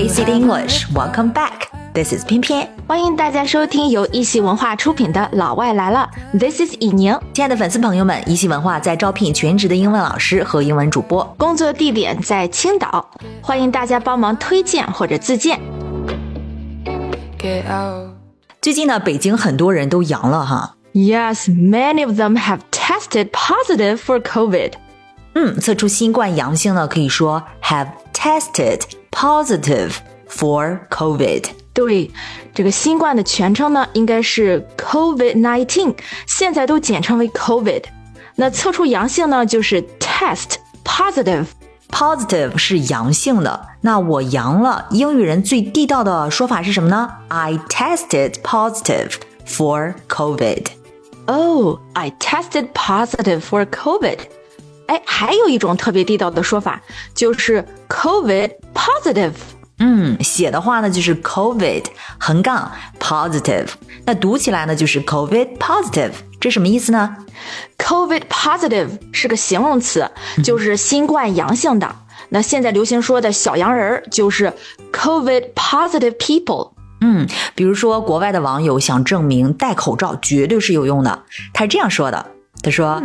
AC English, welcome back. This is 偏偏，欢迎大家收听由一席文化出品的《老外来了》。This is 以宁。亲爱的粉丝朋友们，一席文化在招聘全职的英文老师和英文主播，工作地点在青岛，欢迎大家帮忙推荐或者自荐。Get out. 最近呢，北京很多人都阳了哈。Yes, many of them have tested positive for COVID. 嗯，测出新冠阳性呢，可以说 have tested positive for COVID。对，这个新冠的全称呢，应该是 COVID-19，现在都简称为 COVID。那测出阳性呢，就是 test positive。positive 是阳性的，那我阳了，英语人最地道的说法是什么呢？I tested positive for COVID。Oh, I tested positive for COVID。 哎，还有一种特别地道的说法，就是 COVID positive。嗯，写的话呢就是 COVID 横杠 positive，那读起来呢就是 COVID positive，这什么意思呢？COVID positive 是个形容词，就是新冠阳性的。那现在流行说的小洋人儿就是 COVID positive people。嗯，比如说国外的网友想证明戴口罩绝对是有用的，他是这样说的。他说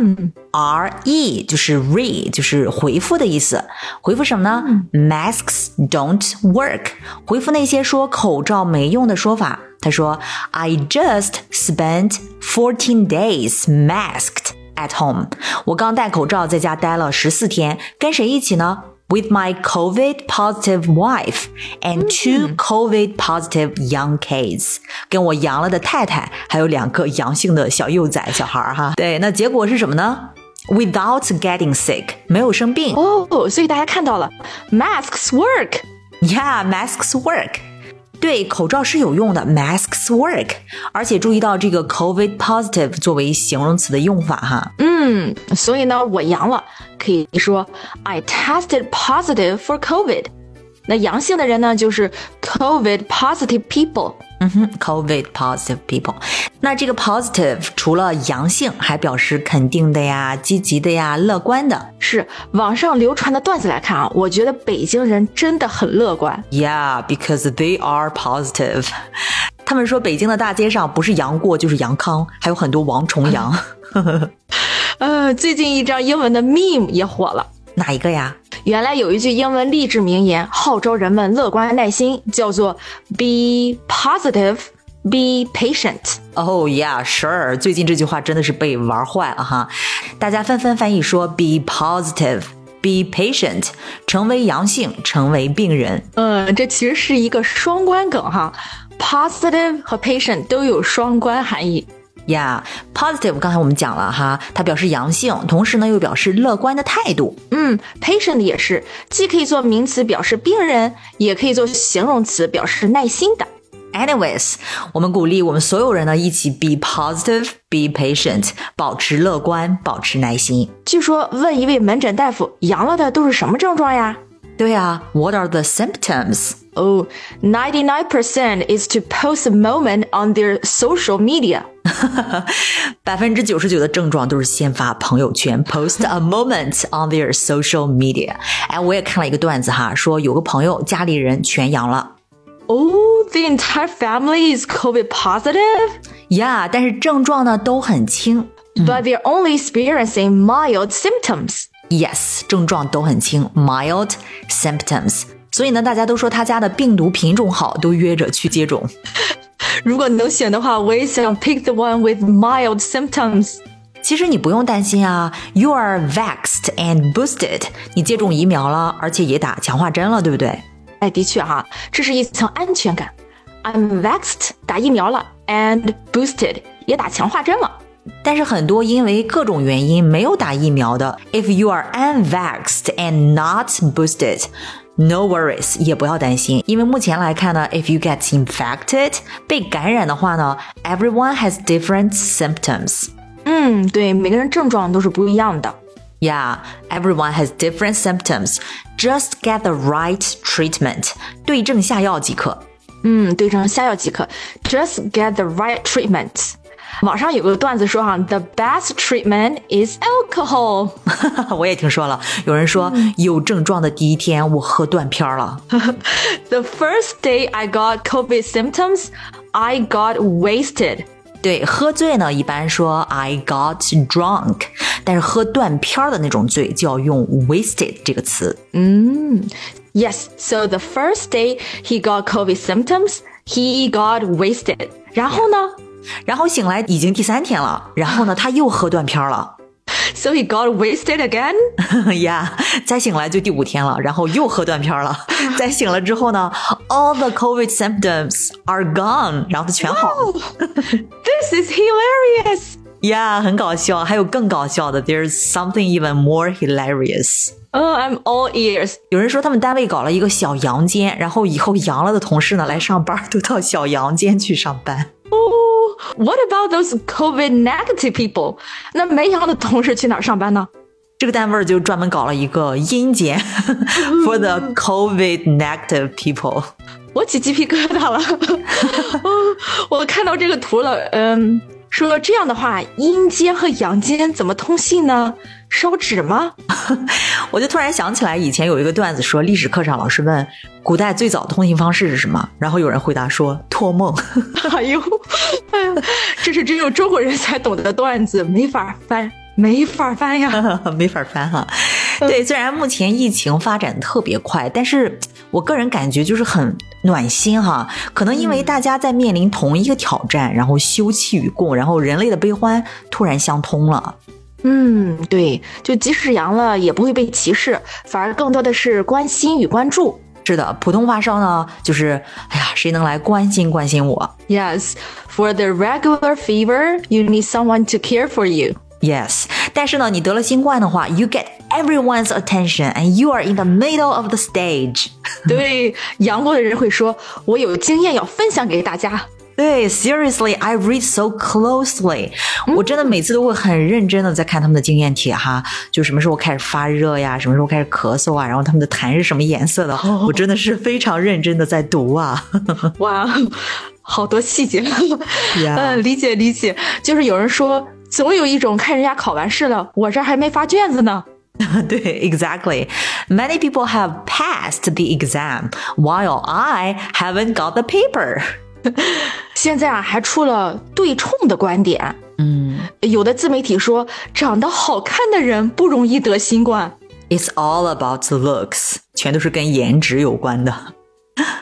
，R E 就是 re 就是回复的意思，回复什么呢？Masks don't work，回复那些说口罩没用的说法。他说，I just spent fourteen days masked at home，我刚戴口罩在家待了十四天，跟谁一起呢 ？with my COVID positive wife and two COVID positive young kids，跟我阳了的太太，还有两个阳性的小幼崽小孩儿哈。对，那结果是什么呢？Without getting sick，没有生病。哦，所以大家看到了，masks work。Yeah, masks work. 对，口罩是有用的，masks work，而且注意到这个 COVID positive 作为形容词的用法哈。嗯，所以呢，我阳了，可以说 I tested positive for COVID。那阳性的人呢，就是 COVID positive people。嗯哼，COVID positive people。那这个 positive 除了阳性，还表示肯定的呀、积极的呀、乐观的。是网上流传的段子来看啊，我觉得北京人真的很乐观。Yeah, because they are positive。他们说北京的大街上不是杨过就是杨康，还有很多王重阳。呃，最近一张英文的 meme 也火了。哪一个呀？原来有一句英文励志名言，号召人们乐观耐心，叫做 “Be positive, be patient”。Oh yeah, sure。最近这句话真的是被玩坏了哈，大家纷纷翻译说 “Be positive, be patient”，成为阳性，成为病人。嗯，这其实是一个双关梗哈，positive 和 patient 都有双关含义。Yeah, positive 刚才我们讲了哈，它表示阳性，同时呢又表示乐观的态度。嗯，patient 也是，既可以做名词表示病人，也可以做形容词表示耐心的。Anyways，我们鼓励我们所有人呢一起 be positive, be patient，保持乐观，保持耐心。据说问一位门诊大夫，阳了的都是什么症状呀？对啊，What are the symptoms? Oh, 99% is to post a moment on their social media. 百分之九十九的症状都是先发朋友圈，post a moment on their social media。哎，我也看了一个段子哈，说有个朋友家里人全阳了。Oh, the entire family is COVID positive? Yeah，但是症状呢都很轻。But they're only experiencing mild symptoms. Yes，症状都很轻，mild symptoms。所以呢，大家都说他家的病毒品种好，都约着去接种。 如果能选的话，我也想 pick the one with mild symptoms。其实你不用担心啊，You are vaxed and boosted。你接种疫苗了，而且也打强化针了，对不对？哎，的确哈，这是一层安全感。I'm vaxed，打疫苗了，and boosted，也打强化针了。但是很多因为各种原因没有打疫苗的，If you are unvaxed and not boosted。 No worries，也不要担心，因为目前来看呢，if you get infected，被感染的话呢，everyone has different symptoms。嗯，对，每个人症状都是不一样的。Yeah, everyone has different symptoms. Just get the right treatment，对症下药即可。嗯，对症下药即可。Just get the right treatment。 网上有个段子说哈，the best treatment is alcohol。我也听说了，有人说有症状的第一天我喝断片了。the first day I got COVID symptoms, I got wasted. 对，喝醉呢，一般说 I got drunk，但是喝断片儿的那种醉就要用 wasted 这个词。嗯，Yes. So the first day he got COVID symptoms, he got wasted. 然后呢？ 然后醒来已经第三天了，然后呢，他又喝断片儿了。So he got wasted again? yeah，再醒来就第五天了，然后又喝断片了。再醒了之后呢，all the COVID symptoms are gone，然后他全好。This is hilarious. Yeah，很搞笑。还有更搞笑的，There's something even more hilarious. Oh, I'm all ears. 有人说他们单位搞了一个小阳间，然后以后阳了的同事呢来上班都到小阳间去上班。What about those COVID negative people？那没阳的同事去哪儿上班呢？这个单位就专门搞了一个阴间，for the COVID negative people。我起鸡皮疙瘩了，我看到这个图了，嗯。 说这样的话，阴间和阳间怎么通信呢？烧纸吗？我就突然想起来，以前有一个段子，说历史课上老师问古代最早通信方式是什么，然后有人回答说托梦。哎呦，哎呀，这是只有中国人才懂的段子，没法翻，没法翻呀，没法翻哈。对，虽然目前疫情发展特别快，但是我个人感觉就是很暖心哈。可能因为大家在面临同一个挑战，然后休戚与共，然后人类的悲欢突然相通了。嗯，对，就即使阳了也不会被歧视，反而更多的是关心与关注。是的，普通发烧呢，就是哎呀，谁能来关心关心我？Yes, for the regular fever, you need someone to care for you. Yes，但是呢，你得了新冠的话，you get everyone's attention and you are in the middle of the stage。对，阳过的人会说：“我有经验要分享给大家。”对，Seriously, I read so closely。我真的每次都会很认真的在看他们的经验帖哈，就什么时候开始发热呀，什么时候开始咳嗽啊，然后他们的痰是什么颜色的，我真的是非常认真的在读啊。哇，好多细节。嗯，理解理解，就是有人说。总有一种看人家考完试了，我这还没发卷子呢。对，exactly. Many people have passed the exam, while I haven't got the paper. 现在啊，还出了对冲的观点。嗯，有的自媒体说，长得好看的人不容易得新冠。It's all about the looks，全都是跟颜值有关的。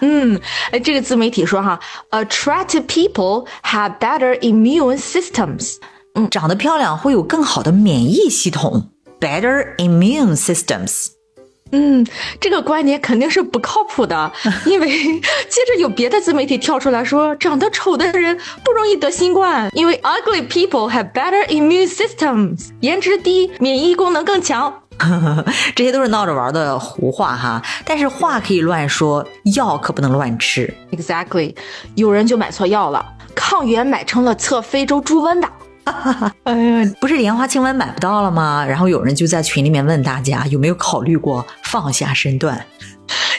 嗯，哎，这个自媒体说哈，attractive people have better immune systems。嗯，长得漂亮会有更好的免疫系统，better immune systems。 嗯，这个观点肯定是不靠谱的，因为接着有别的自媒体跳出来说，长得丑的人不容易得新冠，因为 ugly people have better immune systems，颜值低，免疫功能更强。这些都是闹着玩的胡话哈，但是话可以乱说，药可不能乱吃。Exactly，有人就买错药了，抗原买成了测非洲猪瘟的。哎呀，不是莲花清瘟买不到了吗？然后有人就在群里面问大家有没有考虑过放下身段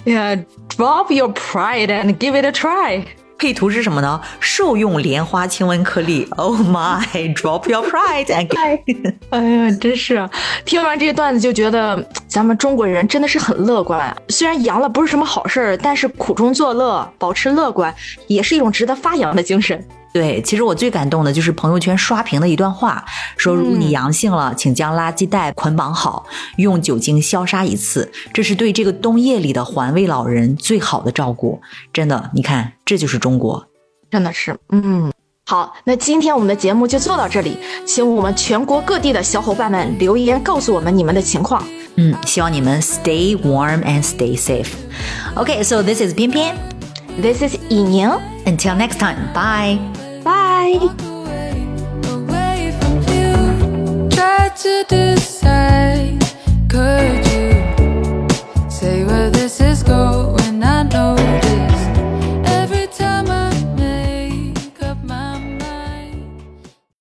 ？Yeah, drop your pride and give it a try. 配图是什么呢？受用莲花清瘟颗粒。Oh my, drop your pride and. give 哎呀，真是听完这个段子就觉得咱们中国人真的是很乐观。虽然阳了不是什么好事儿，但是苦中作乐，保持乐观也是一种值得发扬的精神。对，其实我最感动的就是朋友圈刷屏的一段话，说如果你阳性了，请将垃圾袋捆绑好，用酒精消杀一次，这是对这个冬夜里的环卫老人最好的照顾。真的，你看，这就是中国，真的是，嗯，好，那今天我们的节目就做到这里，请我们全国各地的小伙伴们留言告诉我们你们的情况。嗯，希望你们 stay warm and stay safe. Okay, so this is 偏偏，this is Inyo. Until next time, bye. Bye. to decide